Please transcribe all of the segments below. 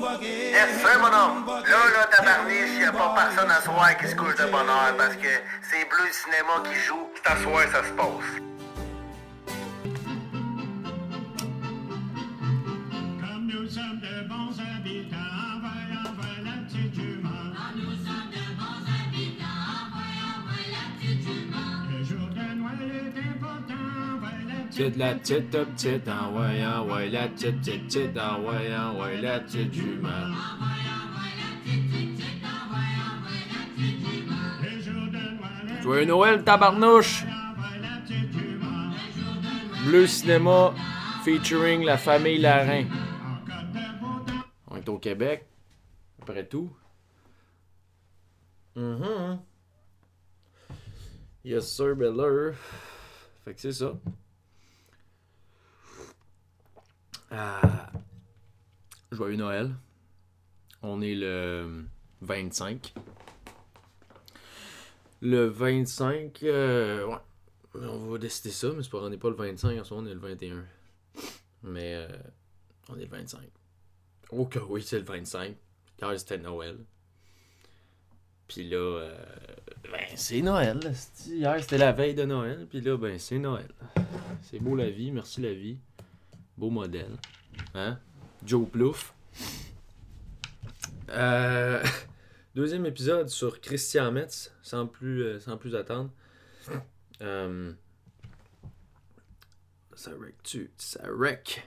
Yes, sir, mon homme. Là, là, tabarniche, y a pas personne à soir qui se couche de bonheur parce que c'est Bleu Cinéma qui joue. C'est à soir, ça se passe. Petite la petite petite, envoie la petite petite petite, envoie la petite Joyeux Noël, tabarnouche! Bleu Cinéma featuring la famille Larin. On est au Québec, après tout. Mhm. Yes, sir, Beller. Fait que c'est ça. Ah. Joyeux Noël. On est le 25. Le 25, euh, ouais. On va décider ça, mais c'est pas, on n'est pas le 25, en ce moment on est le 21. Mais euh, on est le 25. Oh que oui, c'est le 25. Hier, c'était Noël. Puis là, ben, c'est Noël. Hier, c'était la veille de Noël. Puis là, ben, c'est Noël. C'est beau la vie. Merci la vie. Beau modèle. Hein? Joe Plouf. Euh, deuxième épisode sur Christian Metz, sans plus, euh, sans plus attendre. Euh, ça wreck tu Ça wreck.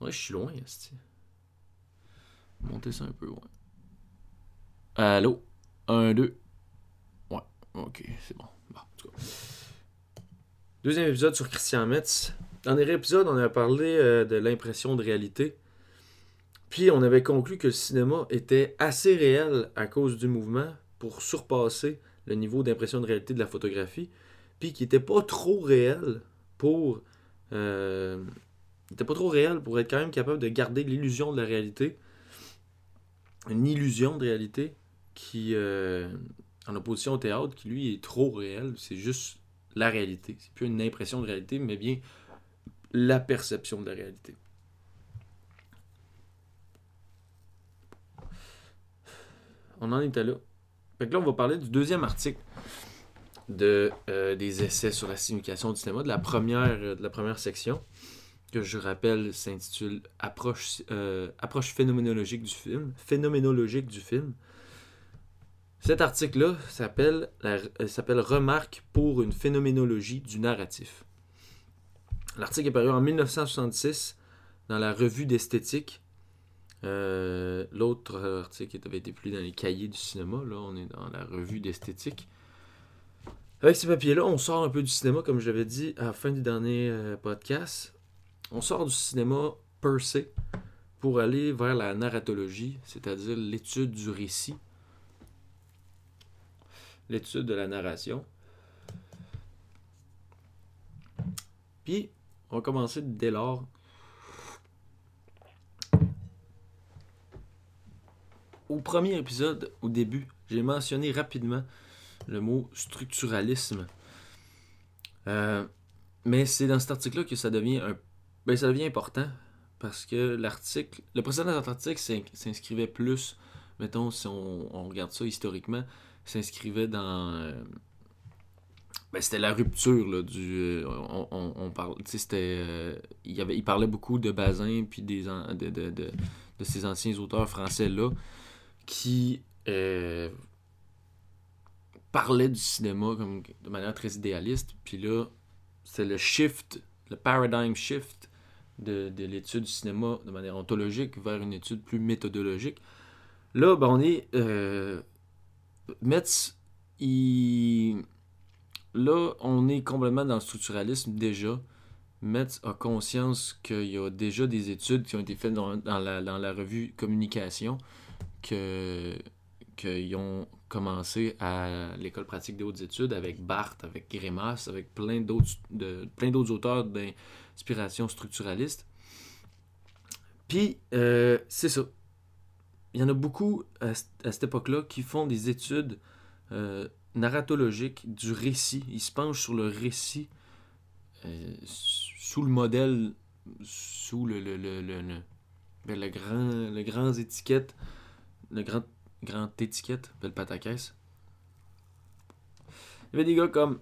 Ouais, je suis loin, esti. Montez ça un peu, ouais. Allô? Un, deux. Ouais, ok, c'est bon. Deuxième épisode sur Christian Metz. Dernier épisode, on a parlé euh, de l'impression de réalité. Puis on avait conclu que le cinéma était assez réel à cause du mouvement pour surpasser le niveau d'impression de réalité de la photographie. Puis qui était pas trop réel pour. euh, pas trop réel pour être quand même capable de garder l'illusion de la réalité. Une illusion de réalité qui, euh, en opposition au théâtre, qui lui est trop réel. C'est juste la réalité. C'est plus une impression de réalité, mais bien la perception de la réalité. On en était là. Fait là, on va parler du deuxième article de, euh, des essais sur la signification du cinéma, de la première, euh, de la première section, que je rappelle s'intitule Approche, euh, Approche phénoménologique du film. Phénoménologique du film. Cet article-là s'appelle Remarque pour une phénoménologie du narratif. L'article est paru en 1966 dans la revue d'esthétique. Euh, L'autre article avait été publié dans les cahiers du cinéma. Là, on est dans la revue d'esthétique. Avec ces papiers-là, on sort un peu du cinéma, comme je l'avais dit à la fin du dernier euh, podcast. On sort du cinéma per se pour aller vers la narratologie, c'est-à-dire l'étude du récit, l'étude de la narration. Puis, on va commencer dès lors. Au premier épisode, au début, j'ai mentionné rapidement le mot structuralisme. Euh, mais c'est dans cet article-là que ça devient un ben, ça devient important parce que l'article, le précédent article s'in- s'inscrivait plus, mettons, si on, on regarde ça historiquement, s'inscrivait dans. euh, ben, c'était la rupture là, du. euh, on, parle. C'était. euh, il, avait, il parlait beaucoup de Bazin puis des, de, de, de, ces anciens auteurs français-là qui. euh, parlaient du cinéma comme de manière très idéaliste. Puis là, c'est le shift, le paradigm shift de, de l'étude du cinéma de manière ontologique vers une étude plus méthodologique. Là, ben, on est. Metz, il. Là, on est complètement dans le structuralisme déjà. Metz a conscience qu'il y a déjà des études qui ont été faites dans, la, revue Communication que qu'ils ont commencé à l'école pratique des hautes études avec Barthes, avec Grémas, avec plein d'autres plein d'autres auteurs d'inspiration structuraliste. Puis, euh, c'est ça. Il y en a beaucoup à cette époque-là qui font des études euh, narratologiques du récit. Ils se penchent sur le récit euh, sous le modèle, sous le, le, le, le- le- ben, grand, le grand étiquette, le grand, grand étiquette, le pataquès. Il y avait des gars comme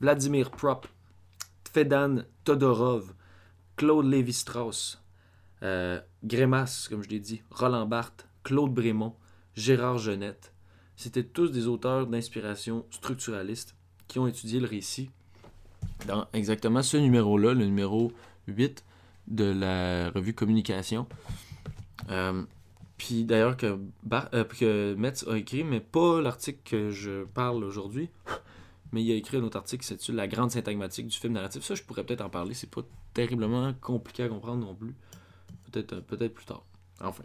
Vladimir Prop, Fedan Todorov, Claude Lévi-Strauss, euh, Grémas, comme je l'ai dit, Roland Barthes, Claude Brémond, Gérard Genette. C'était tous des auteurs d'inspiration structuraliste qui ont étudié le récit dans exactement ce numéro-là, le numéro 8 de la revue Communication. Euh, puis d'ailleurs que, euh, que Metz a écrit, mais pas l'article que je parle aujourd'hui, mais il a écrit un autre article qui s'intitule La grande syntagmatique du film narratif. Ça, je pourrais peut-être en parler, c'est pas terriblement compliqué à comprendre non plus. Peut-être euh, peut-être plus tard. Enfin.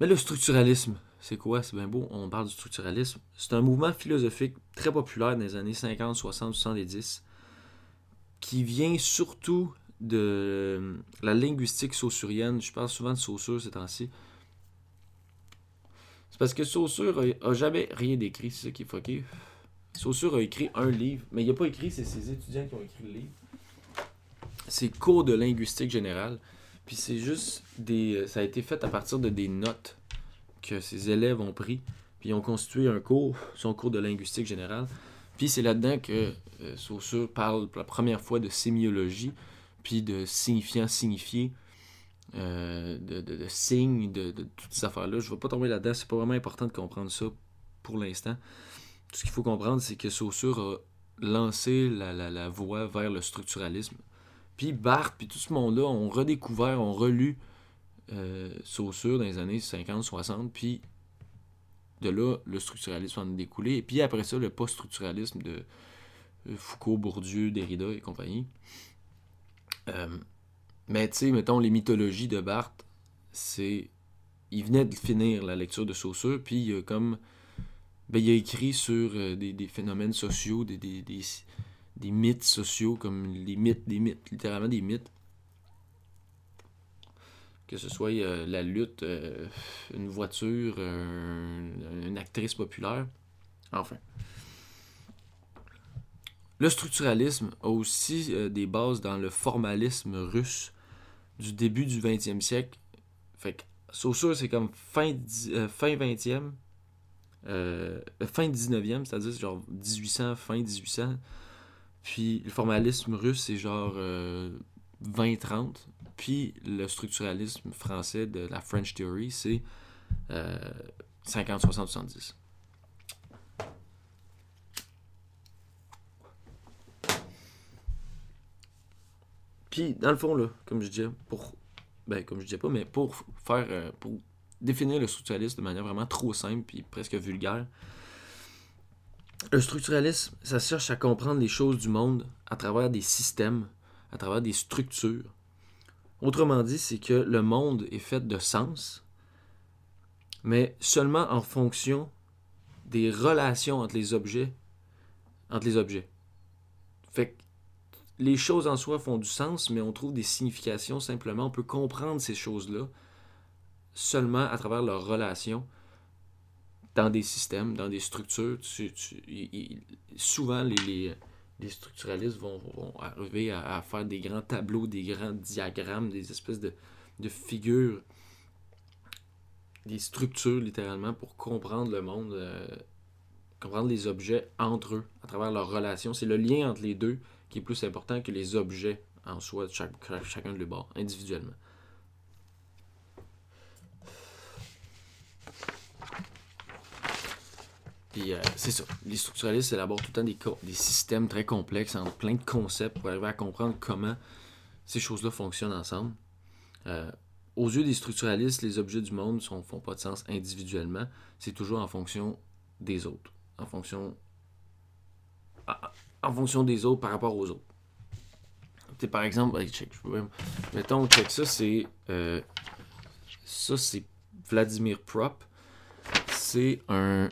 Mais le structuralisme, c'est quoi? C'est bien beau, on parle du structuralisme. C'est un mouvement philosophique très populaire dans les années 50, 60, 70 qui vient surtout de euh, la linguistique saussurienne. Je parle souvent de Saussure ces temps-ci. C'est parce que Saussure a, jamais rien d'écrit, c'est ça qui est fucké. Saussure a écrit un livre, mais il n'a pas écrit, c'est ses étudiants qui ont écrit le livre. C'est cours de linguistique générale. Puis c'est juste des. euh, Ça a été fait à partir de des notes que ses élèves ont pris. Puis ils ont constitué un cours, son cours de linguistique générale. Puis c'est là-dedans que euh, Saussure parle pour la première fois de sémiologie, puis de signifiant signifié, euh, de, de, de signes, de, de toutes ces affaires-là. Je ne vais pas tomber là-dedans, c'est pas vraiment important de comprendre ça pour l'instant. Tout ce qu'il faut comprendre, c'est que Saussure a lancé la, la, la voie vers le structuralisme. Puis Barthes, puis tout ce monde-là ont redécouvert, ont relu euh, Saussure dans les années 50-60, puis de là, le structuralisme en a découlé. Et puis après ça, le post-structuralisme de euh, Foucault, Bourdieu, Derrida et compagnie. Euh, mais tu sais, mettons, les mythologies de Barthes, c'est. Il venait de finir la lecture de Saussure, puis comme. Ben, il a écrit sur des, phénomènes sociaux, des, des mythes sociaux, comme les mythes, des mythes, littéralement des mythes. Que ce soit euh, la lutte, euh, une voiture, un- une actrice populaire. Enfin. Le structuralisme a aussi euh, des bases dans le formalisme russe du début du 20e siècle. Fait que c'est comme fin, fin 20e, euh, fin 19e, c'est-à-dire genre 1800, fin 1800. Puis le formalisme russe, c'est genre euh, 20-30. Puis le structuralisme français de la French Theory, c'est euh, 50, 60, 70. Puis, dans le fond, là, comme je disais, pour. Ben, comme je disais pas, mais pour faire. euh, pour définir le structuralisme de manière vraiment trop simple puis presque vulgaire, le structuralisme, ça cherche à comprendre les choses du monde à travers des systèmes, à travers des structures. Autrement dit, c'est que le monde est fait de sens, mais seulement en fonction des relations entre les objets. Entre les objets. Fait que les choses en soi font du sens, mais on trouve des significations simplement. On peut comprendre ces choses-là seulement à travers leurs relations dans des systèmes, dans des structures. Souvent, les, structuralistes vont, arriver à, faire des grands tableaux, des grands diagrammes, des espèces de, de figures, des structures littéralement pour comprendre le monde, euh, comprendre les objets entre eux, à travers leurs relations. C'est le lien entre les deux qui est plus important que les objets en soi, de chaque, chacun de les bords, individuellement. Euh, c'est ça. Les structuralistes élaborent tout le temps des, des systèmes très complexes, en plein de concepts pour arriver à comprendre comment ces choses-là fonctionnent ensemble. Euh, aux yeux des structuralistes, les objets du monde ne font pas de sens individuellement. C'est toujours en fonction des autres. En fonction, en fonction des autres par rapport aux autres. Par exemple, check, mettons, check ça, c'est. euh, ça, c'est Vladimir Prop. C'est un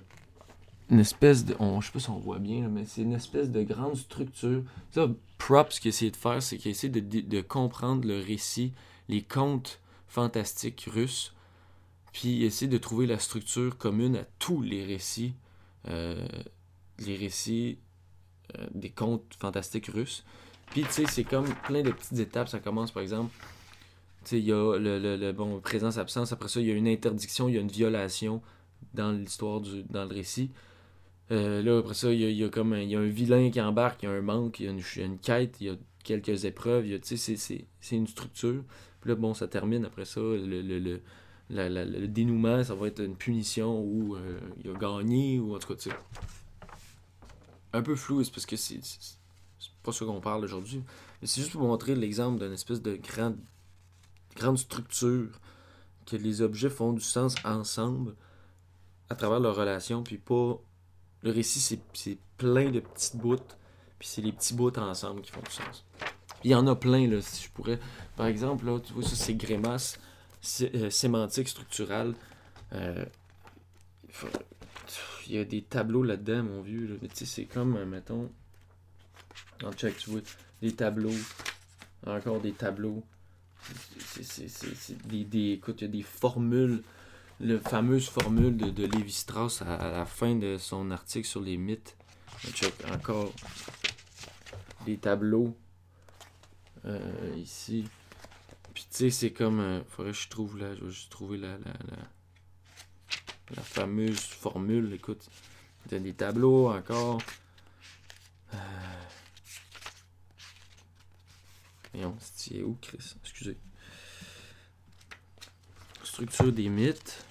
une espèce de. On, je sais pas si on voit bien, là, mais c'est une espèce de grande structure. Ça, Prop, ce qu'il a essayé de faire, c'est qu'il a essayé de, de- comprendre le récit, les contes fantastiques russes, puis essayé de trouver la structure commune à tous les récits, euh, les récits euh, des contes fantastiques russes. Puis, tu sais, c'est comme plein de petites étapes. Ça commence, par exemple, tu sais, il y a le, le, le, bon, présence-absence. Après ça, il y a une interdiction, il y a une violation dans l'histoire, dans le récit. Euh, là, après ça, il y a, un, y a un vilain qui embarque, il y a un manque, il y a une, quête, il y a quelques épreuves. c'est- une structure. Puis là, bon, ça termine après ça. Le, le, le, la- la- le dénouement, ça va être une punition ou euh, il a gagné, ou en tout cas, tu sais. Un peu flou, c'est parce que c'est pas ça qu'on parle aujourd'hui. Mais c'est juste pour montrer l'exemple d'une espèce de grande, grande structure que les objets font du sens ensemble à travers leur relation, puis pas. Le récit, c'est- plein de petites bouts, puis c'est les petits bouts ensemble qui font du sens. Il y en a plein, là, si je pourrais. Par exemple, là, tu vois, ça, c'est grimace euh, sémantique structurale. Euh, il y a des tableaux là-dedans, mon vieux. Là. Tu sais, c'est comme, euh, mettons. En check, tu vois, des tableaux. Encore des tableaux. C'est des, des. Écoute, il y a des formules. La fameuse formule de, de Lévi-Strauss à, la fin de son article sur les mythes. On check encore des tableaux. euh, ici. Puis tu sais, c'est comme. euh, faudrait que je trouve là. Je vais juste trouver la, la, fameuse formule. Écoute, a des tableaux encore. Euh... Voyons, c'est où, Chris? Excusez. Structure des mythes.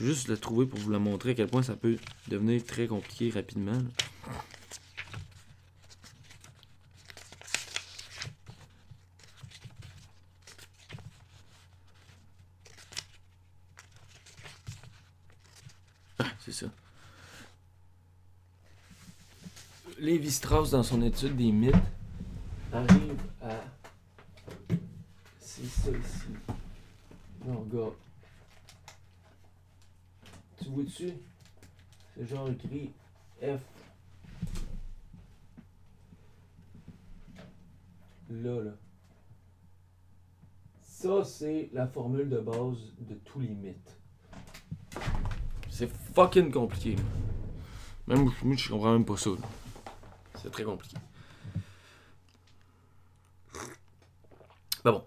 Juste le trouver pour vous le montrer à quel point ça peut devenir très compliqué rapidement. Ah, c'est ça. Lévi-Strauss, dans son étude des mythes, arrive à. C'est ça ici. Non, gars. Tu vois-tu? C'est genre écrit F. Là, là. Ça, c'est la formule de base de tous les mythes. C'est fucking compliqué. là. Même moi, je comprends même pas ça. C'est très compliqué. Ben bon,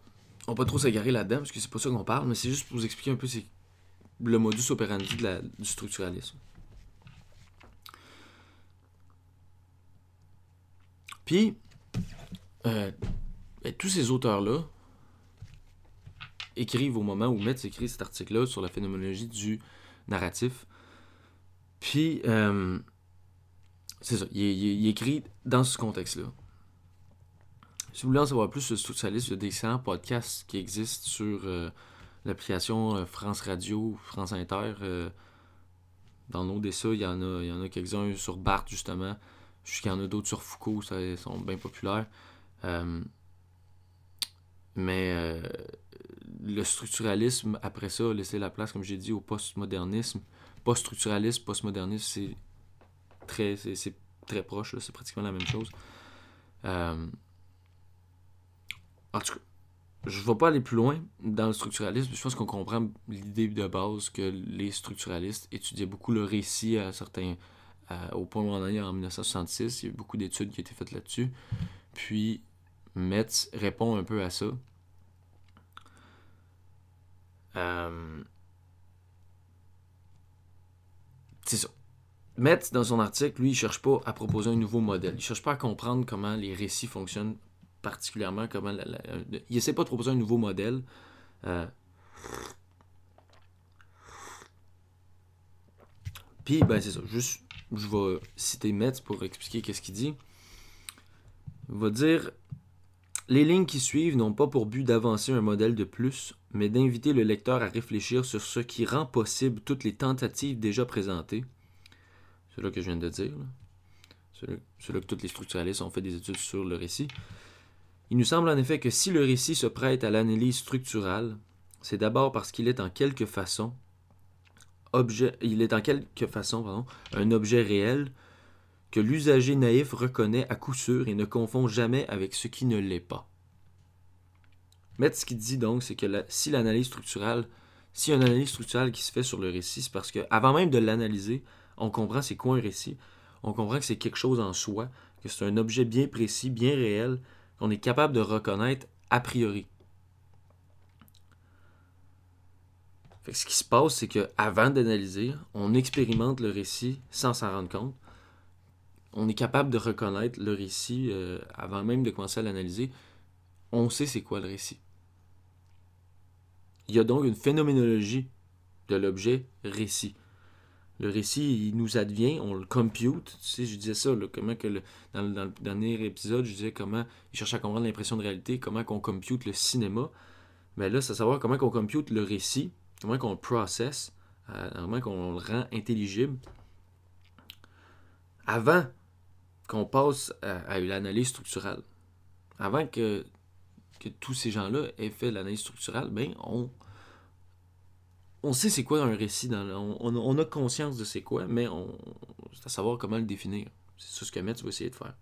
on va pas trop s'égarer là-dedans parce que c'est pas ça qu'on parle, mais c'est juste pour vous expliquer un peu c'est le modus operandi du structuralisme. Puis, euh, ben, tous ces auteurs-là écrivent au moment où Metz écrit cet article-là sur la phénoménologie du narratif. Puis, euh, c'est ça, il écrit dans ce contexte-là. Si vous voulez en savoir plus sur le structuralisme, il y a d'excellents podcasts qui existent sur euh, l'application euh, France Radio, France Inter. euh, dans l'Odessa, il y en a, il y en a quelques-uns sur Barthes, justement. Qu'il y en a d'autres sur Foucault, ça, ils sont bien populaires. Euh, mais le structuralisme, après ça, a laissé la place, comme j'ai dit, au postmodernisme. Post-structuralisme, postmodernisme, c'est très, très proche, c'est pratiquement la même chose. En tout cas, je ne vais pas aller plus loin dans le structuralisme. Je pense qu'on comprend l'idée de base que les structuralistes étudiaient beaucoup le récit à certains, au point où on en est en 1966. Il y a eu beaucoup d'études qui ont été faites là-dessus. Puis, Metz répond un peu à ça. Euh, C'est ça. Metz, dans son article, lui, il cherche pas à proposer un nouveau modèle. Il cherche pas à comprendre comment les récits fonctionnent particulièrement, comment la- euh, il essaie pas de proposer un nouveau modèle. Euh, Puis, ben, c'est ça. Juste, je vais citer Metz pour expliquer qu'est-ce qu'il dit. Il va dire Les lignes qui suivent n'ont pas pour but d'avancer un modèle de plus, mais d'inviter le lecteur à réfléchir sur ce qui rend possible toutes les tentatives déjà présentées. C'est là que je viens de dire. C'est là, que tous les structuralistes ont fait des études sur le récit. Il nous semble en effet que si le récit se prête à l'analyse structurale, c'est d'abord parce qu'il est en quelque façon objet, il est en quelque façon un objet réel que l'usager naïf reconnaît à coup sûr et ne confond jamais avec ce qui ne l'est pas. Metz, ce qu'il dit donc, c'est que si l'analyse structurale, a une analyse structurale qui se fait sur le récit, c'est parce que avant même de l'analyser, on comprend c'est quoi un récit, on comprend que c'est quelque chose en soi, que c'est un objet bien précis, bien réel, qu'on est capable de reconnaître a priori. Ce qui se passe, c'est qu'avant d'analyser, on expérimente le récit sans s'en rendre compte. On est capable de reconnaître le récit euh, avant même de commencer à l'analyser. On sait c'est quoi le récit. Il y a donc une phénoménologie de l'objet récit. Le récit, il nous advient, on le compute. Tu sais, je disais ça, là, comment que dans, le- dans le dernier épisode, je disais comment il cherchait à comprendre l'impression de réalité, comment qu'on compute le cinéma. Mais là, c'est à savoir comment qu'on compute le récit, comment qu'on le process, euh, comment qu'on le rend intelligible. Avant qu'on passe à, à l'analyse structurelle, avant que, que tous ces gens-là aient fait l'analyse structurelle, ben, on, on sait c'est quoi un récit. Dans le- on, a- on a conscience de c'est quoi, mais on, c'est à savoir comment le définir. C'est ça ce que Metz va essayer de faire.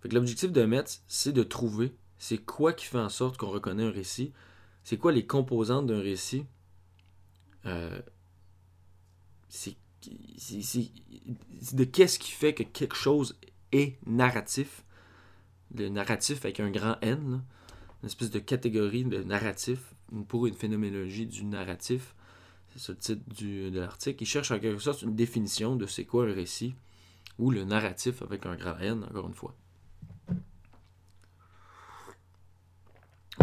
Fait que l'objectif de Metz, c'est de trouver c'est quoi qui fait en sorte qu'on reconnaît un récit, c'est quoi les composantes d'un récit, euh, c'est de qu'est-ce qui fait que quelque chose est narratif, le narratif avec un grand N, une espèce de catégorie de narratif pour une phénoménologie du narratif. C'est le titre du- de l'article. Il cherche en quelque sorte une définition de c'est quoi un récit ou le narratif avec un grand N, encore une fois.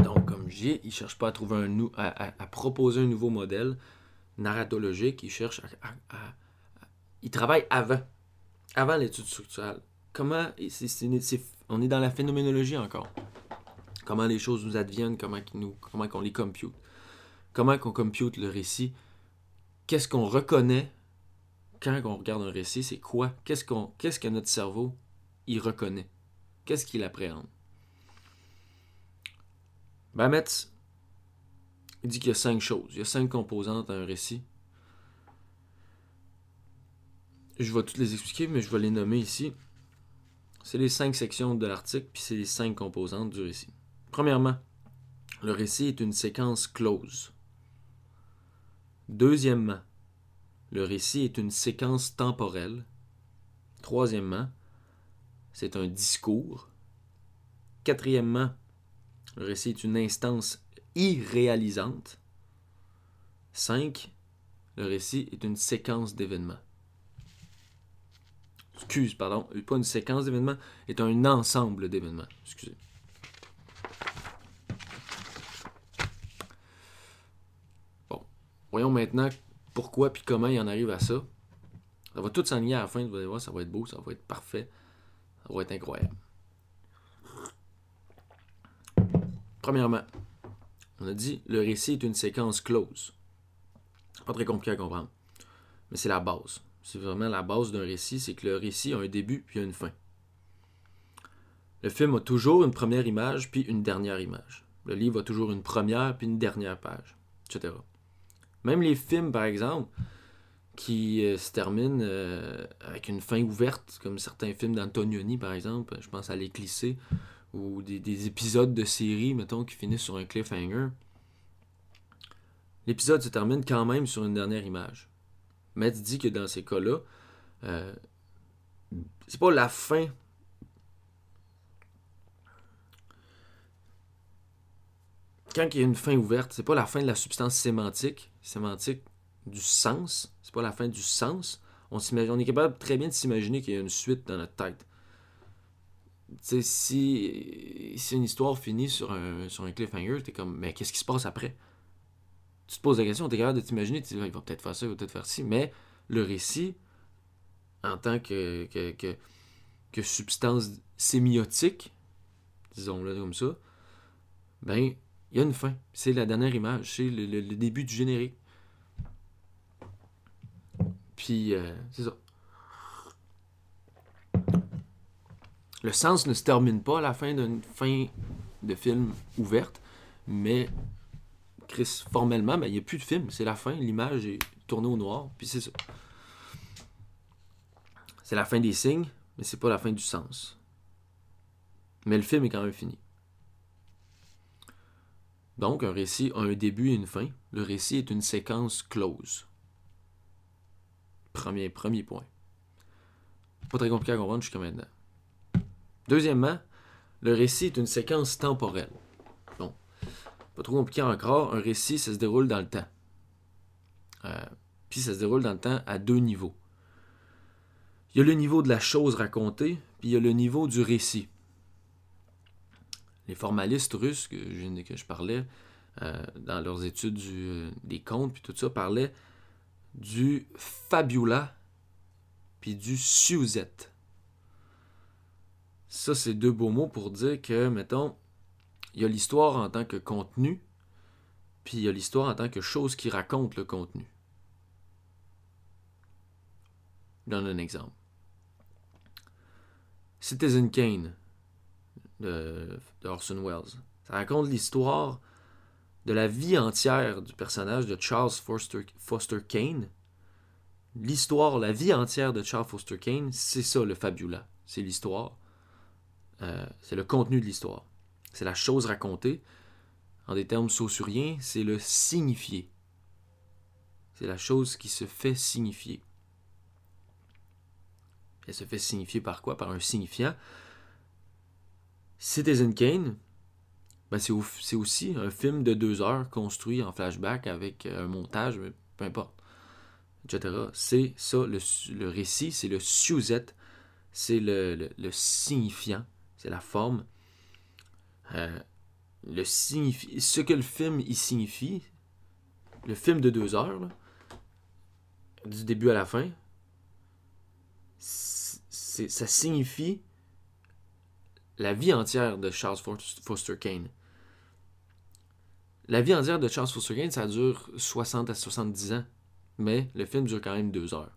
Donc, comme je dis, il ne cherche pas à trouver un à, proposer un nouveau modèle narratologique. Il cherche à- il travaille avant, avant l'étude structurelle. Comment, on est dans la phénoménologie encore. Comment les choses nous adviennent, comment, qu'on les compute. Comment qu'on compute le récit. Qu'est-ce qu'on reconnaît quand on regarde un récit, c'est quoi? Qu'est-ce, qu'on, qu'est-ce que notre cerveau il reconnaît? Qu'est-ce qu'il appréhende? Bametz, il dit qu'il y a cinq choses. Il y a cinq composantes à un récit. Je vais toutes les expliquer, mais je vais les nommer ici. C'est les cinq sections de l'article, puis c'est les cinq composantes du récit. Premièrement, le récit est une séquence close. Deuxièmement, le récit est une séquence temporelle. Troisièmement, c'est un discours. Quatrièmement, le récit est une instance irréalisante. 5. Le récit est une séquence d'événements. Excuse, pardon, pas une séquence d'événements, est un ensemble d'événements. Excusez. Bon, voyons maintenant pourquoi puis comment il en arrive à ça. Ça va tout s'enligner à la fin, vous allez voir, ça va être beau, ça va être parfait, ça va être incroyable. Premièrement, on a dit le récit est une séquence close. Pas très compliqué à comprendre. Mais c'est la base. C'est vraiment la base d'un récit, c'est que le récit a un début puis une fin. Le film a toujours une première image puis une dernière image. Le livre a toujours une première puis une dernière page, etc. Même les films, par exemple, qui euh, se terminent euh, avec une fin ouverte, comme certains films d'Antonioni, par exemple, je pense à L'Éclissé, ou des, des épisodes de séries, mettons, qui finissent sur un cliffhanger. L'épisode se termine quand même sur une dernière image. Metz dit que dans ces cas-là, euh, c'est pas la fin. Quand il y a une fin ouverte, c'est pas la fin de la substance sémantique, sémantique du sens, c'est pas la fin du sens. On, on est capable très bien de s'imaginer qu'il y a une suite dans notre tête. Tu sais, si, si une histoire finit sur un, sur un cliffhanger, t'es comme, mais qu'est-ce qui se passe après? Tu te poses la question, t'es capable de t'imaginer, tu dis, il va peut-être faire ça, il va peut-être faire ci, mais le récit, en tant que, que, que, substance sémiotique, disons-le comme ça, ben, il y a une fin. C'est la dernière image, c'est le, le- le début du générique. Puis, euh, c'est ça. Le sens ne se termine pas à la fin d'une fin de film ouverte, mais Chris, formellement, ben, il n'y a plus de film. C'est la fin, l'image est tournée au noir, puis c'est ça. C'est la fin des signes, mais c'est pas la fin du sens. Mais le film est quand même fini. Donc, un récit a un début et une fin. Le récit est une séquence close. Premier, premier point. Pas très compliqué à comprendre jusqu'à maintenant. Deuxièmement, le récit est une séquence temporelle. Pas trop compliqué encore. Un récit, ça se déroule dans le temps. Euh, puis ça se déroule dans le temps à deux niveaux. Il y a le niveau de la chose racontée, puis il y a le niveau du récit. Les formalistes russes que je, parlais euh, dans leurs études euh, des contes, puis tout ça, parlaient du fabula, puis du suzette. Ça, c'est deux beaux mots pour dire que, mettons, il y a l'histoire en tant que contenu, puis il y a l'histoire en tant que chose qui raconte le contenu. Je donne un exemple. Citizen Kane de, de Orson Welles. Ça raconte l'histoire de la vie entière du personnage de Charles Foster, Foster Kane. L'histoire, la vie entière de Charles Foster Kane, c'est ça le fabula. C'est l'histoire. Euh, c'est le contenu de l'histoire. C'est la chose racontée. En des termes saussuriens, c'est le signifié. C'est la chose qui se fait signifier. Elle se fait signifier par quoi? Par un signifiant. Citizen Kane, ben c'est, au- c'est aussi un film de deux heures construit en flashback avec euh, un montage, mais peu importe, etc. C'est ça, le, récit, c'est le sujet, c'est le signifiant, c'est la forme. Euh, le ce que le film y signifie, le film de deux heures, du début à la fin, ça signifie la vie entière de Charles Foster Kane. La vie entière de Charles Foster Kane, ça dure 60 à 70 ans, mais le film dure quand même deux heures.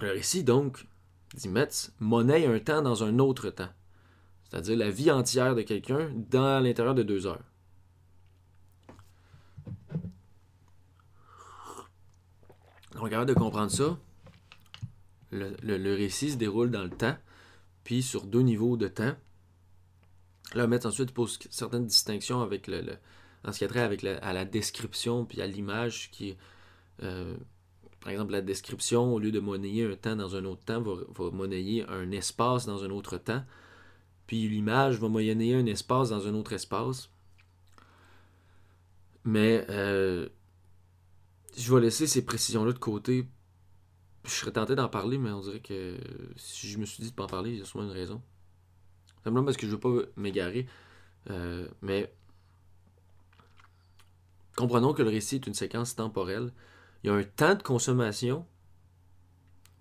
Le récit, donc, dit Metz, monnaie un temps dans un autre temps. C'est-à-dire la vie entière de quelqu'un dans l'intérieur de deux heures. Donc, avant de comprendre ça, le, récit se déroule dans le temps, puis sur deux niveaux de temps. Là, Metz ensuite pose certaines distinctions avec le, le- en ce qui a trait avec la- à la description puis à l'image qui euh, par exemple la description au lieu de monnayer un temps dans un autre temps va, va monnayer un espace dans un autre temps puis l'image va monnayer un espace dans un autre espace mais euh, je vais laisser ces précisions là de côté je serais tenté d'en parler mais on dirait que si je me suis dit de pas en parler il y a souvent une raison simplement parce que je veux pas m'égarer euh, mais comprenons que le récit est une séquence temporelle. Il y a un temps de consommation.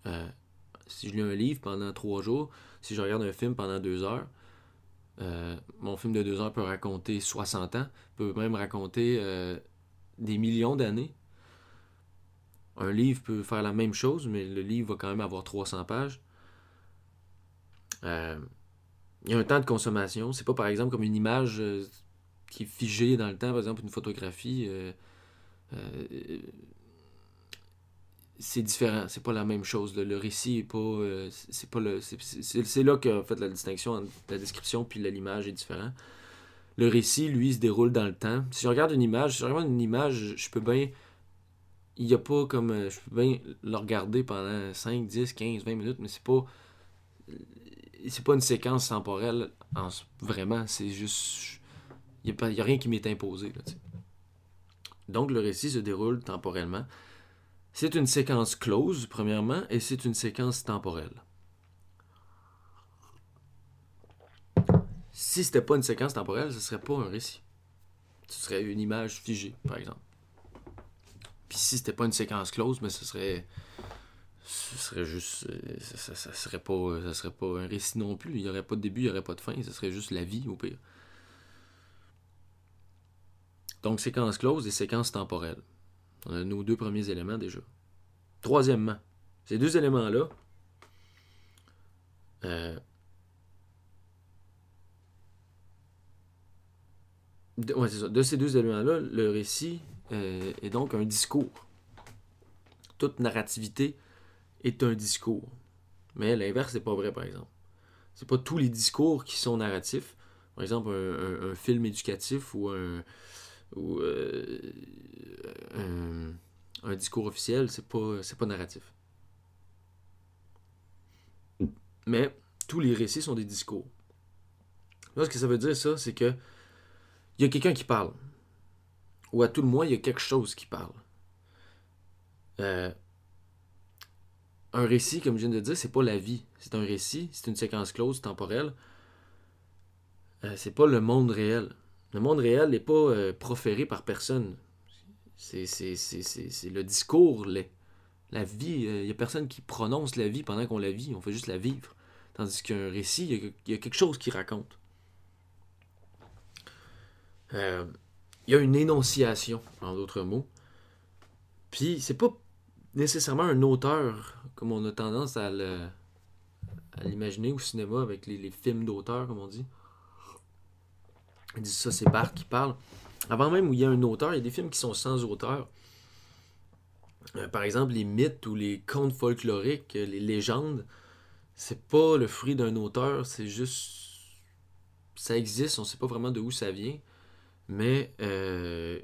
Euh, si je lis un livre pendant trois jours, si je regarde un film pendant deux heures, euh, mon film de deux heures peut raconter 60 ans, peut même raconter euh, des millions d'années. Un livre peut faire la même chose, mais le livre va quand même avoir 300 pages. Euh, il y a un temps de consommation. C'est pas par exemple comme une image qui est figée dans le temps, par exemple une photographie. C'est différent, c'est pas la même chose. Le, récit est pas. euh, c'est pas le. c'est- là que en fait la distinction entre la description puis l'image est différent. Le récit, lui, se déroule dans le temps. Si je regarde une image, si je regarde une image, je peux bien. Il y a pas comme. euh, Je peux bien le regarder pendant 5, 10, 15, 20 minutes, mais c'est pas. C'est pas une séquence temporelle, en, vraiment. C'est juste. Il n'y a, rien qui m'est imposé. Donc, le récit se déroule temporellement. C'est une séquence close, premièrement, et c'est une séquence temporelle. Si c'était pas une séquence temporelle, ce serait pas un récit. Ce serait une image figée, par exemple. Puis si c'était pas une séquence close, mais ce serait. Ce serait juste. euh, Ça, serait pas, serait pas un récit non plus. Il n'y aurait pas de début, il n'y aurait pas de fin. Ce serait juste la vie, au pire. Donc, séquence close et séquence temporelle. On a nos deux premiers éléments déjà. Troisièmement, ces deux éléments-là, euh, de, ces deux éléments-là, le récit euh, est donc un discours. Toute narrativité est un discours. Mais l'inverse n'est pas vrai, par exemple. C'est pas tous les discours qui sont narratifs. Par exemple, un film éducatif ou un, ou euh, un, un discours officiel, c'est pas, pas narratif. Mais tous les récits sont des discours. Là, ce que ça veut dire, ça, c'est que il y a quelqu'un qui parle. Ou à tout le moins, il y a quelque chose qui parle. Euh, un récit, comme je viens de dire, c'est pas la vie. C'est un récit, c'est une séquence close, temporelle. Euh, c'est pas le monde réel. Le monde réel n'est pas euh, proféré par personne. C'est, le discours, l'est. La vie, il n'y a personne qui prononce la vie pendant qu'on la vit, on fait juste la vivre. Tandis qu'un récit, il y, a- il y a quelque chose qui raconte. Euh, Il y a une énonciation, en d'autres mots. Puis, c'est pas nécessairement un auteur, comme on a tendance à l'imaginer au cinéma avec les, les films d'auteur, comme on dit. Ils disent ça, c'est Barthes qui parle. Avant même où il y a un auteur, il y a des films qui sont sans auteur. Euh, par exemple, les mythes ou les contes folkloriques, euh, les légendes, c'est pas le fruit d'un auteur, c'est juste. Ça existe, on sait pas vraiment de où ça vient. Mais euh,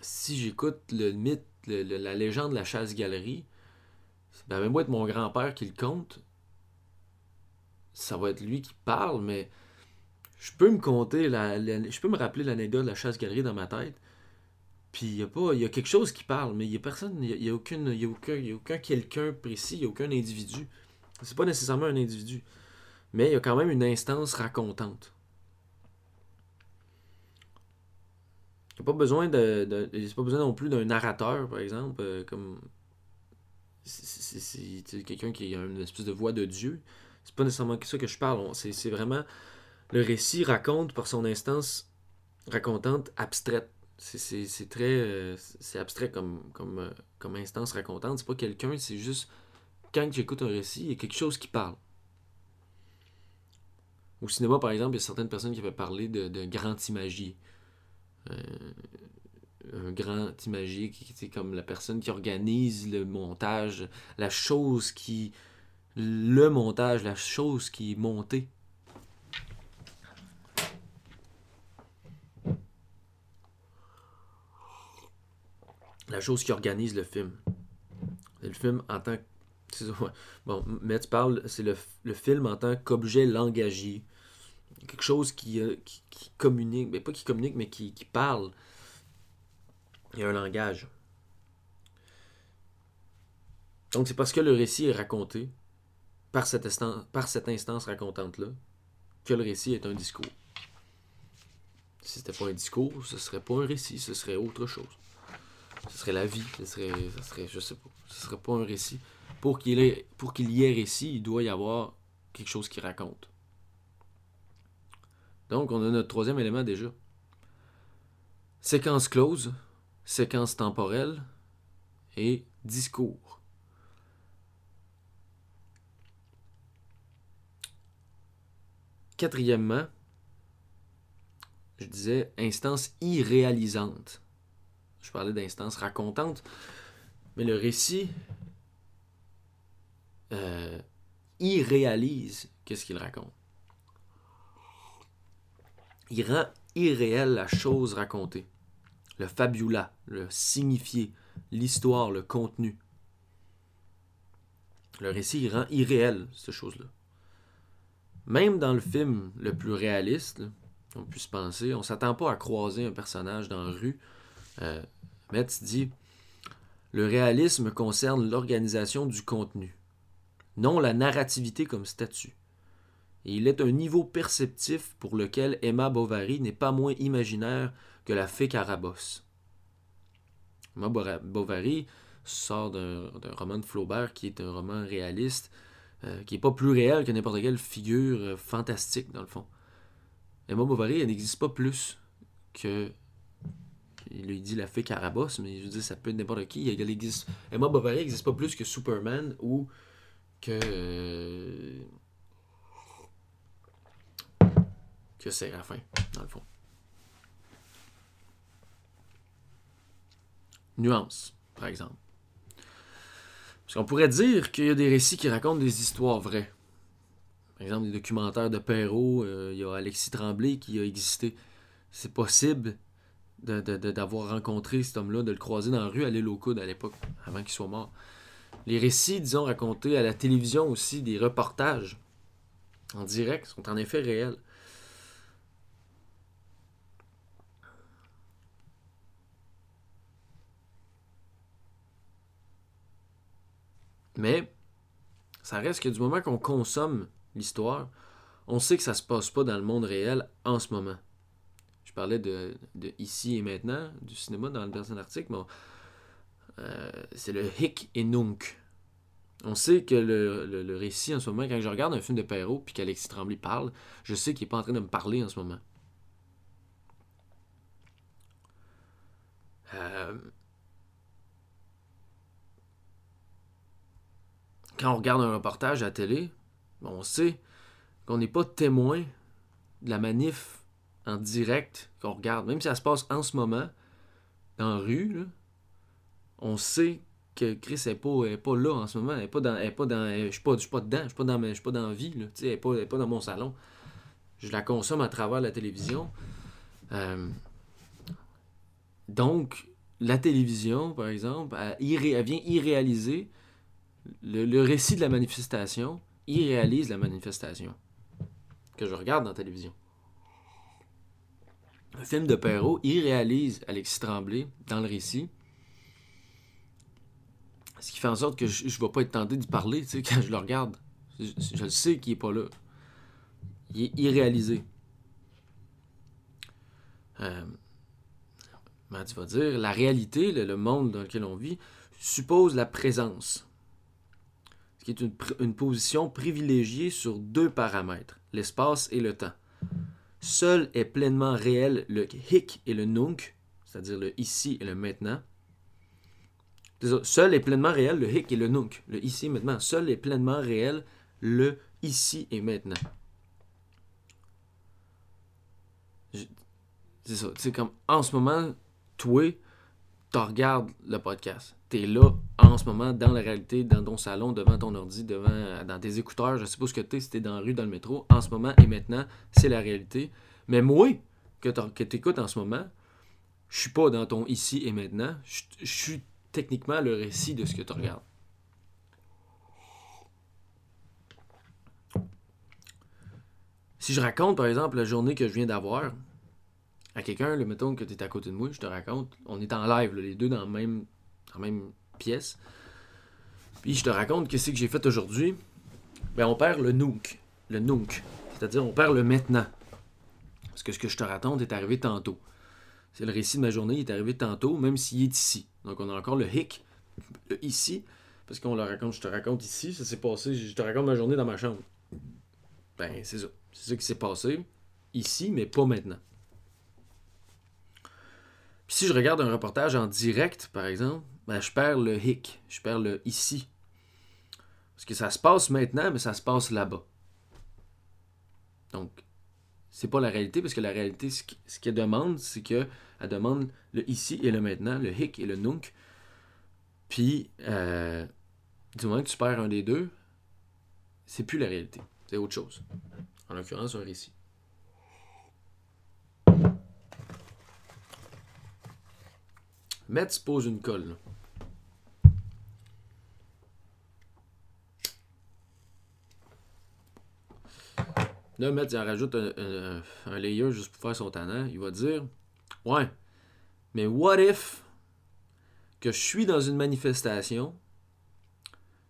si j'écoute le mythe, la légende de la chasse-galerie, ben même moi être mon grand-père qui le conte, ça va être lui qui parle, mais je peux me compter, la, je peux me rappeler l'anecdote de la chasse-galerie dans ma tête. Puis il y a pas, y a quelque chose qui parle, mais il y a personne, il y a, aucune, y a aucun, y a aucun quelqu'un précis, il y a aucun individu. C'est pas nécessairement un individu, mais il y a quand même une instance racontante. Il n'y a pas besoin de, y a pas besoin non plus d'un narrateur, par exemple, euh, comme c'est- quelqu'un qui a une espèce de voix de Dieu. C'est pas nécessairement ça que je parle. C'est vraiment le récit raconte par son instance racontante abstraite. C'est- très euh, c'est abstrait comme comme euh, comme instance racontante. C'est pas quelqu'un, c'est juste quand j'écoute un récit, il y a quelque chose qui parle. Au cinéma, par exemple, il y a certaines personnes qui avaient parlé de, de grand imagier. Euh, un grand imagier qui c'est comme la personne qui organise le montage, la chose qui. Le montage, la chose qui est montée. La chose qui organise le film. Le film en tant que. Bon, mais tu parles, c'est le, film en tant qu'objet langagier. Quelque chose qui, euh, communique, mais pas qui communique, mais qui, parle. Il y a un langage. Donc c'est parce que le récit est raconté par cette, instan- par cette instance racontante-là que le récit est un discours. Si c'était pas un discours, ce serait pas un récit, ce serait autre chose. Ce serait la vie, ce serait, ce serait je sais pas, ce serait pas un récit. Pour qu'il pour qu'il y ait récit, il doit y avoir quelque chose qui raconte. Donc on a notre troisième élément déjà. Séquence close, séquence temporelle et discours. Quatrièmement, je disais instance irréalisante. Je parlais d'instance racontante, mais le récit euh, irréalise qu'est-ce qu'il raconte. Il rend irréel la chose racontée, le fabula, le signifié, l'histoire, le contenu. Le récit il rend irréel cette chose-là. Même dans le film le plus réaliste, là, on puisse penser, on s'attend pas à croiser un personnage dans la rue. Euh, Metz dit Le réalisme concerne l'organisation du contenu, non la narrativité comme statut. Il est un niveau perceptif pour lequel Emma Bovary n'est pas moins imaginaire que la fée Carabosse. Emma Bovary sort d'un roman de Flaubert qui est un roman réaliste, euh, qui n'est pas plus réel que n'importe quelle figure euh, fantastique, dans le fond. Emma Bovary, n'existe pas plus que. Il lui dit la fée Carabosse, mais je veux dire, ça peut être n'importe qui. Elle existe... Emma Bovary n'existe pas plus que Superman ou que. euh, que Séraphin, dans le fond. Nuance, par exemple. Parce qu'on pourrait dire qu'il y a des récits qui racontent des histoires vraies. Par exemple, des documentaires de Perrault, euh, il y a Alexis Tremblay qui a existé. C'est possible, de- de- d'avoir rencontré cet homme-là, de le croiser dans la rue à l'île aux à l'époque, avant qu'il soit mort. Les récits, disons, racontés à la télévision aussi, des reportages en direct, sont en effet réels. Mais ça reste que du moment qu'on consomme l'histoire, on sait que ça se passe pas dans le monde réel en ce moment. Je parlais de, de ici et maintenant, du cinéma dans le dernier article, mais euh, c'est le hic et nunc. On sait que le, le- le récit en ce moment, quand je regarde un film de Perrault puis qu'Alexis Tremblay parle, je sais qu'il n'est pas en train de me parler en ce moment. Euh, quand on regarde un reportage à la télé, ben, on sait qu'on n'est pas témoin de la manif en direct qu'on regarde. Même si ça se passe en ce moment, dans la rue, on sait que Chris n'est pas, est pas là en ce moment. Elle est pas dans. je suis pas, pas dedans. Je suis pas dans, suis pas dans la vie. Là, elle n'est pas, pas dans mon salon. Je la consomme à travers la télévision. Euh, donc, la télévision, par exemple, elle vient irréaliser le, le récit de la manifestation, irréalise la manifestation que je regarde dans la télévision. Un film de Perrault irréalise Alexis Tremblay dans le récit. Ce qui fait en sorte que je ne vais pas être tenté d'y parler quand je le regarde. Je, le sais qu'il n'est pas là. Il est irréalisé. Euh, tu vas dire, la réalité, le, le monde dans lequel on vit, suppose la présence. Ce qui est une position privilégiée sur deux paramètres, l'espace et le temps. Seul est pleinement réel le hic et le nunc, c'est-à-dire le ici et le maintenant. Seul est pleinement réel le hic et le nunc, le ici et maintenant. Seul est pleinement réel le ici et maintenant. C'est ça. C'est comme en ce moment, toi, tu regardes le podcast. Tu es là en ce moment dans la réalité, dans ton salon, devant ton ordi, devant dans tes écouteurs. Je ce que tu es, si tu dans la rue, dans le métro. En ce moment et maintenant, c'est la réalité. Mais moi, que tu écoutes en ce moment, je suis pas dans ton ici et maintenant. Je suis techniquement le récit de ce que tu regardes. Si je raconte, par exemple, la journée que je viens d'avoir à quelqu'un, le mettons que tu es à côté de moi, je te raconte, on est en live, là, les deux dans la même, même pièce. Puis je te raconte qu'est-ce que j'ai fait aujourd'hui. Ben, on perd le nunc. Le nunc. C'est-à-dire, on perd le maintenant. Parce que ce que je te raconte est arrivé tantôt. C'est le récit de ma journée, il est arrivé tantôt, même s'il est ici. Donc, on a encore le hic, le ici, parce qu'on le raconte, je te raconte ici, ça s'est passé, je te raconte ma journée dans ma chambre. Ben, c'est ça. C'est ça qui s'est passé ici, mais pas maintenant. Puis si je regarde un reportage en direct, par exemple, ben, je perds le hic, je perds le ici. Parce que ça se passe maintenant, mais ça se passe là-bas. Donc, c'est pas la réalité, parce que la réalité, ce qu'elle demande, c'est qu'elle demande le ici et le maintenant, le hic et le nunc. Puis, euh, du moment que tu perds un des deux, c'est plus la réalité. C'est autre chose. En l'occurrence, un récit. Metz pose une colle. là. Là, Metz, il rajoute un, layer juste pour faire son tannant. Il va dire Ouais, mais what if que je suis dans une manifestation,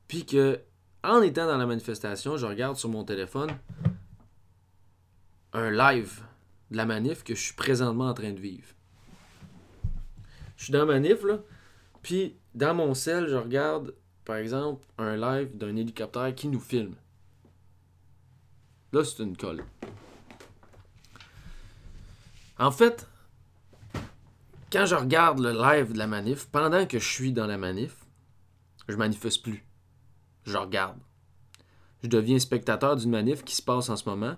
puis que en étant dans la manifestation, je regarde sur mon téléphone un live de la manif que je suis présentement en train de vivre. Je suis dans la manif, là, puis dans mon cell, je regarde, par exemple, un live d'un hélicoptère qui nous filme. C'est une colle. En fait, quand je regarde le live de la manif, pendant que je suis dans la manif, je manifeste plus. Je regarde. Je deviens spectateur d'une manif qui se passe en ce moment,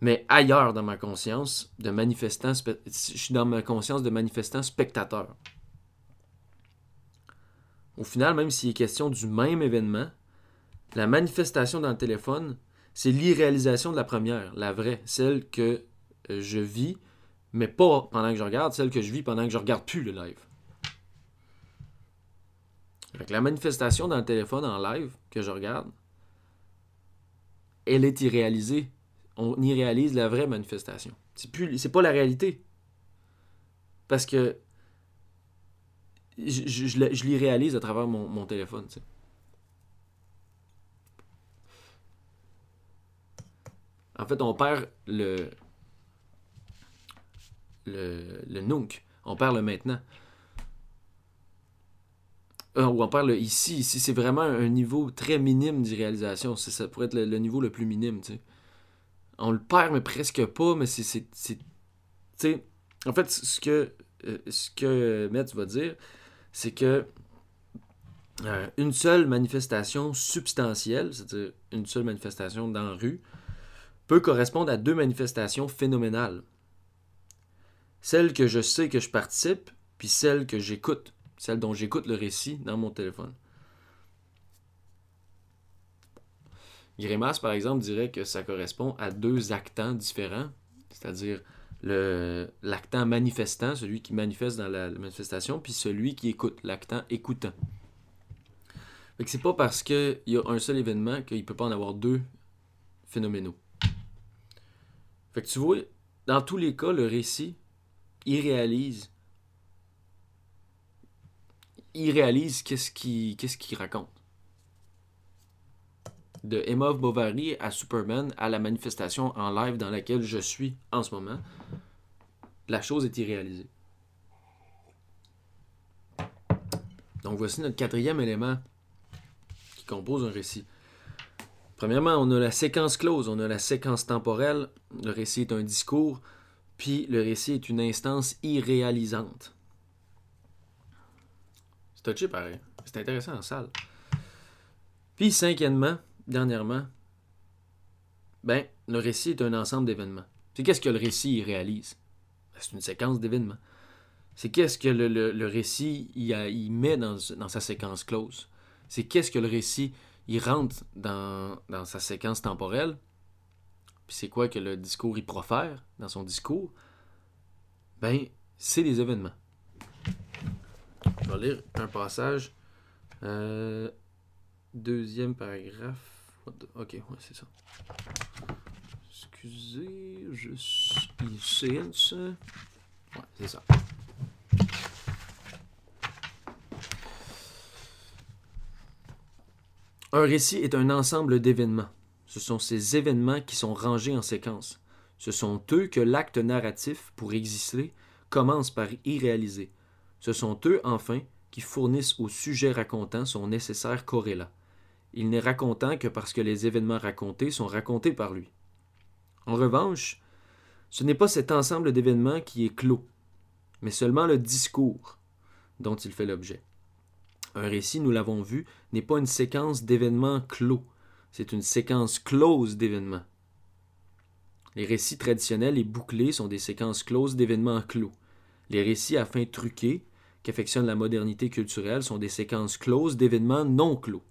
mais ailleurs dans ma conscience de manifestant, je suis dans ma conscience de manifestant spectateur. Au final, même s'il est question du même événement, la manifestation dans le téléphone, c'est l'irréalisation de la première, la vraie, celle que euh, je vis mais pas pendant que je regarde, celle que je vis pendant que je regarde plus le live. La manifestation dans le téléphone en live que je regarde, elle est irréalisée. On y réalise la vraie manifestation. C'est plus, c'est pas la réalité. Parce que je, je, je, l'y réalise à travers mon, téléphone. En fait, on perd le, le, le nunc. On perd le maintenant. Euh, ou on perd le ici. Ici, c'est vraiment un niveau très minime d'irréalisation. C'est- Ça pourrait être le, niveau le plus minime. On le perd, mais presque pas, mais c'est... en fait, ce que, euh, ce que Metz va dire, c'est que euh, une seule manifestation substantielle, c'est-à-dire une seule manifestation dans la rue, peut correspondre à deux manifestations phénoménales. Celle que je sais que je participe, puis celle que j'écoute, celle dont j'écoute le récit dans mon téléphone. Grémas, par exemple, dirait que ça correspond à deux actants différents, c'est-à-dire l'actant manifestant, celui qui manifeste dans la, manifestation, puis celui qui écoute, l'actant écoutant. Que c'est pas parce qu'il y a un seul événement qu'il peut pas en avoir deux phénoménaux. Tu vois, dans tous les cas, le récit, il réalise. Il réalise qu'est-ce qu'il qu'est-ce qu'il raconte. De Emma Bovary à Superman à la manifestation en live dans laquelle je suis en ce moment, la chose est irréalisée. Donc voici notre quatrième élément qui compose un récit. Premièrement, on a la séquence close, on a la séquence temporelle. Le récit est un discours, puis le récit est une instance irréalisante. C'est touché pareil. C'est intéressant en salle. Puis cinquièmement, dernièrement, ben, le récit est un ensemble d'événements. C'est qu'est-ce que le récit réalise? Ben, C'est une séquence d'événements. C'est qu'est-ce que le, récit il met dans, dans sa séquence close? C'est qu'est-ce que le récit il rentre dans, sa séquence temporelle. Puis c'est quoi que le discours il profère dans son discours? Ben, c'est des événements. Je vais lire un passage. Euh, deuxième paragraphe. Ok, ouais, c'est ça. Excusez, je suis ici. Ouais, c'est ça. Un récit est un ensemble d'événements. Ce sont ces événements qui sont rangés en séquence. Ce sont eux que l'acte narratif, pour exister, commence par y réaliser. Ce sont eux, enfin, qui fournissent au sujet racontant son nécessaire corrélat. Il n'est racontant que parce que les événements racontés sont racontés par lui. En revanche, ce n'est pas cet ensemble d'événements qui est clos, mais seulement le discours dont il fait l'objet. Un récit, nous l'avons vu, n'est pas une séquence d'événements clos, c'est une séquence close d'événements. Les récits traditionnels et bouclés sont des séquences closes d'événements clos. Les récits à fin truquée, qu'affectionne la modernité culturelle, sont des séquences closes d'événements non clos.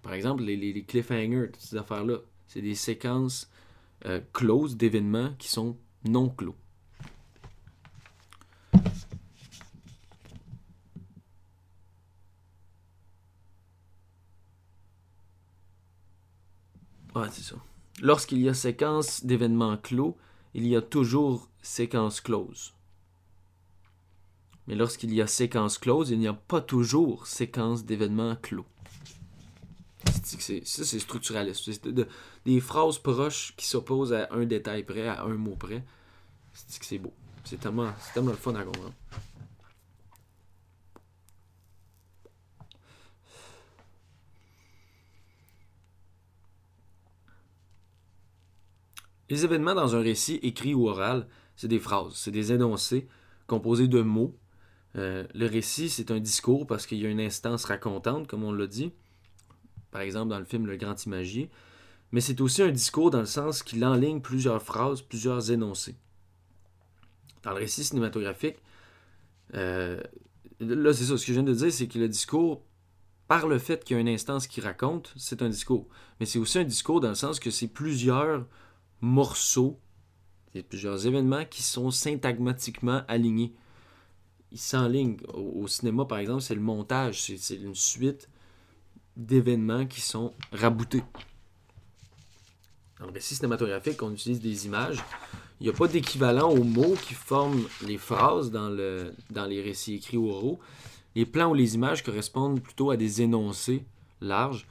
Par exemple, les, cliffhangers, ces affaires-là, c'est des séquences euh, closes d'événements qui sont non clos. Ouais, c'est ça. Lorsqu'il y a séquence d'événements clos, il y a toujours séquence close. Mais lorsqu'il y a séquence close, il n'y a pas toujours séquence d'événements clos. Ça, c'est structuraliste. De- de- des phrases proches qui s'opposent à un détail près, à un mot près. C'est beau. C'est tellement, tellement le fun à comprendre. Les événements dans un récit écrit ou oral, c'est des phrases, c'est des énoncés composés de mots. Euh, le récit, c'est un discours parce qu'il y a une instance racontante, comme on l'a dit, par exemple dans le film Le Grand Imagier, mais c'est aussi un discours dans le sens qu'il enligne plusieurs phrases, plusieurs énoncés. Dans le récit cinématographique, euh, là c'est ça, ce que je viens de dire, c'est que le discours, par le fait qu'il y a une instance qui raconte, c'est un discours. Mais c'est aussi un discours dans le sens que c'est plusieurs morceaux, Il y a plusieurs événements qui sont syntagmatiquement alignés. Ils s'enlignent. Au, au cinéma, par exemple, c'est le montage. C'est, une suite d'événements qui sont raboutés. Dans le récit cinématographique, on utilise des images. Il n'y a pas d'équivalent aux mots qui forment les phrases dans, le, dans les récits écrits ou oraux. Les plans ou les images correspondent plutôt à des énoncés larges.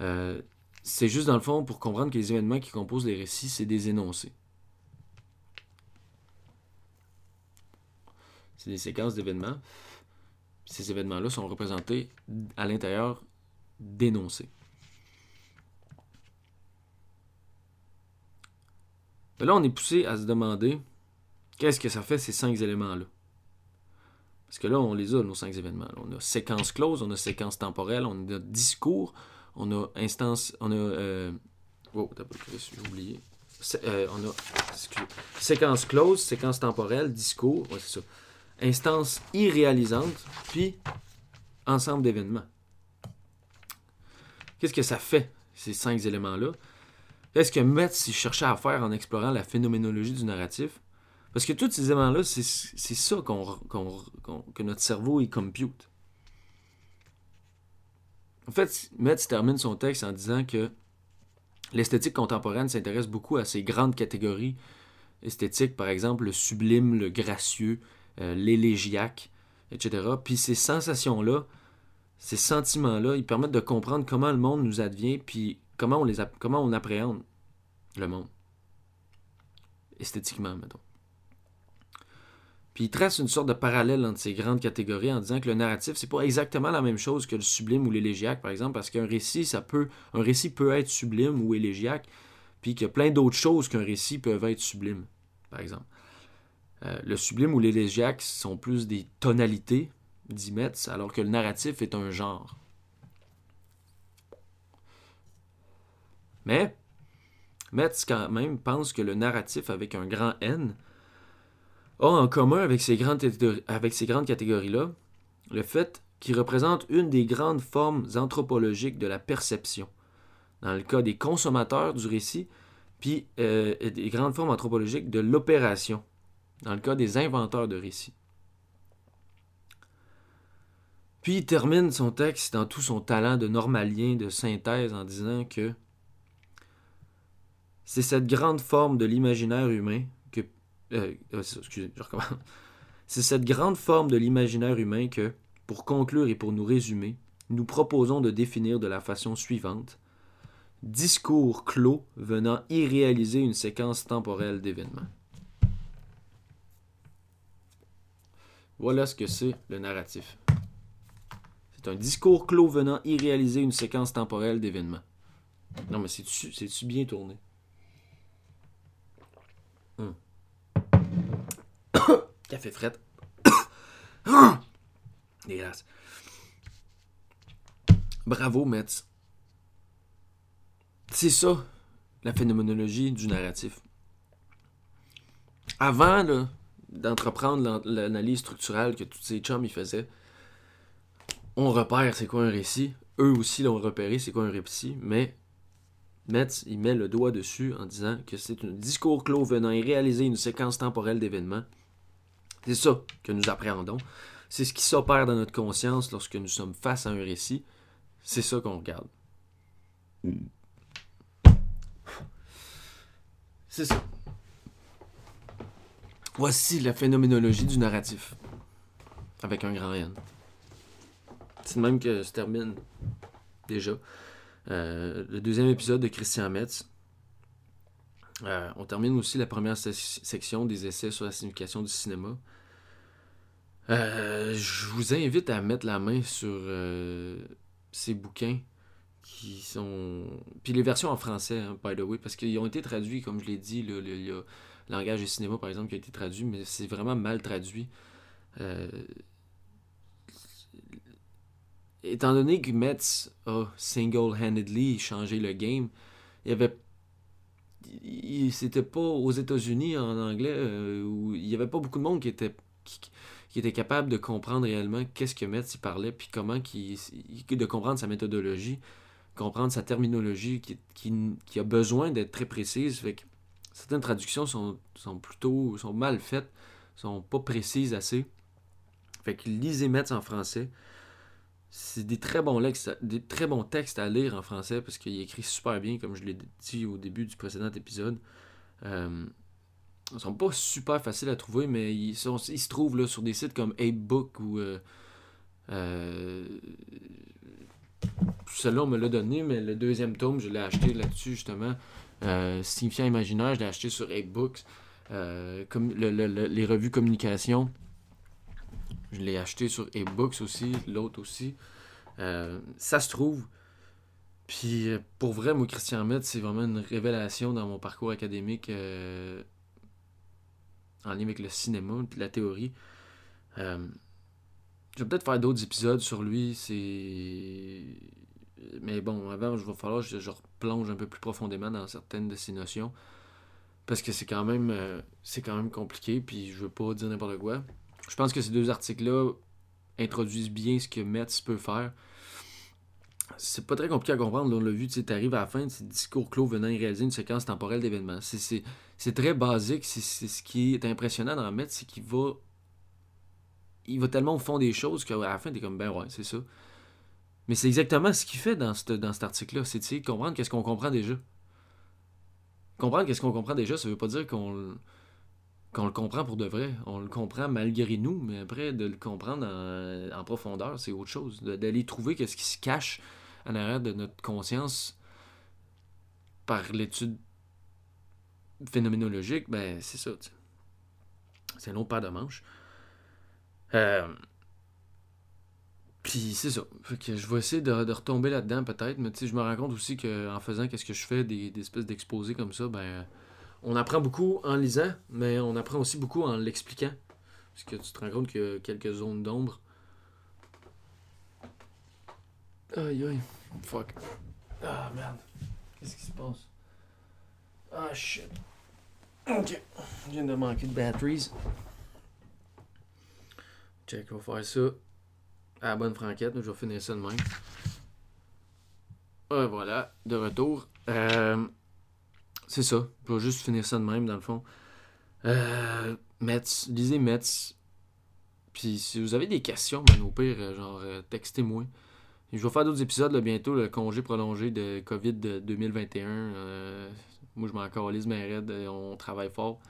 Euh, c'est juste dans le fond pour comprendre que les événements qui composent les récits, c'est des énoncés. C'est des séquences d'événements. Ces événements-là sont représentés à l'intérieur d'énoncés. Là, on est poussé à se demander qu'est-ce que ça fait ces cinq éléments-là? Parce que là, on les a, nos cinq événements. On a séquence close, on a séquence temporelle, on a discours, on a instance, on a. Euh, oh, j'ai oublié. Euh, on a séquence close, séquence temporelle, discours, c'est ça. Instance irréalisante, puis ensemble d'événements. Qu'est-ce que ça fait, ces cinq éléments-là? Qu'est-ce que Metz cherchait à faire en explorant la phénoménologie du narratif? Parce que tous ces éléments-là, c'est ça que notre cerveau il compute. En fait, Metz termine son texte en disant que l'esthétique contemporaine s'intéresse beaucoup à ces grandes catégories esthétiques, par exemple le sublime, le gracieux, euh, l'élégiaque, etc. Puis ces sensations-là, ces sentiments-là, ils permettent de comprendre comment le monde nous advient, puis comment on, les comment on appréhende le monde. Esthétiquement, mettons. Puis il trace une sorte de parallèle entre ces grandes catégories en disant que le narratif, c'est pas exactement la même chose que le sublime ou l'élégiaque, par exemple, parce qu'un récit, ça peut. Un récit peut être sublime ou élégiaque, puis qu'il y a plein d'autres choses qu'un récit peuvent être sublime, par exemple. Euh, le sublime ou l'élégiaque sont plus des tonalités, dit Metz, alors que le narratif est un genre. Mais Metz, quand même, pense que le narratif avec un grand N a en commun avec ces grandes, catégories-là le fait qu'il représente une des grandes formes anthropologiques de la perception. Dans le cas des consommateurs du récit, puis euh, des grandes formes anthropologiques de l'opération, dans le cas des inventeurs de récits. Puis il termine son texte dans tout son talent de normalien, de synthèse, en disant que c'est cette grande forme de l'imaginaire humain. Euh, euh, c'est cette grande forme de l'imaginaire humain que, pour conclure et pour nous résumer, nous proposons de définir de la façon suivante discours clos venant irréaliser une séquence temporelle d'événements. Voilà ce que c'est le narratif. C'est un discours clos venant irréaliser une séquence temporelle d'événements. Non, mais c'est-tu bien tourné? Café fret. Dégueulasse. Bravo, Metz. C'est ça, la phénoménologie du narratif. Avant d'entreprendre l'an- l'analyse structurelle que tous ces chums ils faisaient, on repère c'est quoi un récit. Eux aussi l'ont repéré c'est quoi un récit, mais Metz, il met le doigt dessus en disant que c'est un discours clos venant y réaliser une séquence temporelle d'événements. C'est ça que nous appréhendons. C'est ce qui s'opère dans notre conscience lorsque nous sommes face à un récit. C'est ça qu'on regarde. C'est ça. Voici la phénoménologie du narratif. Avec un grand N. C'est même que se termine déjà euh, le deuxième épisode de Christian Metz. Euh, on termine aussi la première se- section des essais sur la signification du cinéma. Euh, je vous invite à mettre la main sur euh, ces bouquins qui sont. Puis les versions en français, hein, by the way, parce qu'ils ont été traduits, comme je l'ai dit, le, y a Langage et cinéma, par exemple, qui a été traduit, mais c'est vraiment mal traduit. Euh, étant donné que Metz a single-handedly changé le game, il y avait. C'était pas aux États-Unis en anglais où il y avait pas beaucoup de monde qui était qui était capable de comprendre réellement qu'est-ce que Metz parlait puis comment qu'il de comprendre sa méthodologie, comprendre sa terminologie qui, qui, qui a besoin d'être très précise. Fait que certaines traductions sont, sont plutôt sont mal faites, sont pas précises assez. Fait que lisez Metz en français. C'est des très bons textes, des très bons textes à lire en français parce qu'il écrit super bien, comme je l'ai dit au début du précédent épisode. Euh, ils sont pas super faciles à trouver, mais ils, se trouvent là, sur des sites comme 8book ou. Euh, euh, celui-là, on me l'a donné, mais le deuxième tome, je l'ai acheté là-dessus, justement. Euh, Signifiant Imaginaire, je l'ai acheté sur 8books. Euh, comme le- le- le- les revues communication, je l'ai acheté sur 8books aussi, l'autre aussi. Euh, ça se trouve. Puis pour vrai, moi, Christian Metz, c'est vraiment une révélation dans mon parcours académique en lien avec le cinéma, la théorie. Euh, je vais peut-être faire d'autres épisodes sur lui. C'est. Mais bon, avant, je vais falloir que je, je replonge un peu plus profondément dans certaines de ces notions. Parce que c'est quand même euh, c'est quand même compliqué, puis je veux pas dire n'importe quoi. Je pense que ces deux articles-là introduisent bien ce que Metz peut faire. C'est pas très compliqué à comprendre, on l'a vu, tu sais, t'arrives à la fin de ces discours clos venant réaliser une séquence temporelle d'événements. C'est- C'est c'est très basique, c'est c'est ce qui est impressionnant dans Metz, c'est qu'il va il va tellement au fond des choses qu'à la fin, t'es comme, ben ouais, c'est ça. Mais c'est exactement ce qu'il fait dans, dans cet article-là. C'est de comprendre qu'est-ce qu'on comprend déjà. Comprendre qu'est-ce qu'on comprend déjà, ça veut pas dire qu'on le- qu'on le comprend pour de vrai. On le comprend malgré nous, mais après, de le comprendre en, profondeur, c'est autre chose. D'aller trouver qu'est-ce qui se cache en arrière de notre conscience par l'étude phénoménologique, ben c'est ça. C'est autre paire de manches. Euh, Puis c'est ça. Fait que je vais essayer de, retomber là-dedans peut-être, mais je me rends compte aussi qu'en faisant qu'est-ce que je fais, des, des espèces d'exposés comme ça, ben on apprend beaucoup en lisant, mais on apprend aussi beaucoup en l'expliquant. Parce que tu te rends compte qu'il y a quelques zones d'ombre. Aïe aïe. Fuck. Ah merde. Qu'est-ce qui se passe? Ah shit. Ok. Je viens de manquer de batteries. Check, on va faire ça la bonne franquette. Je vais finir ça de même. Ouais, voilà, de retour. Euh, c'est ça. Je vais juste finir ça de même, dans le fond. Euh, Metz, lisez Metz. Puis si vous avez des questions, ben, au pire, euh, genre, euh, textez-moi. Je vais faire d'autres épisodes bientôt, le congé prolongé de COVID de 2021. Euh, moi, je m'en mais raide. On travaille fort.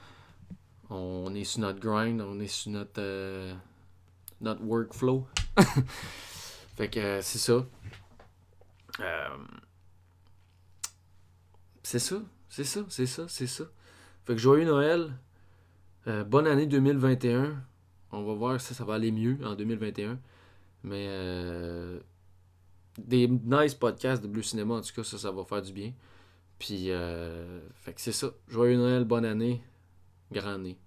On est sur notre grind, on est sur notre, notre workflow. fait que c'est ça. C'est ça, c'est ça, c'est ça, c'est ça. Fait que joyeux Noël. Euh, bonne année 2021. On va voir si ça va aller mieux en 2021. Mais euh, des nice podcasts de Blue Cinéma, en tout cas, ça, ça va faire du bien. Puis, euh, fait que c'est ça. Joyeux Noël, bonne année, grande année.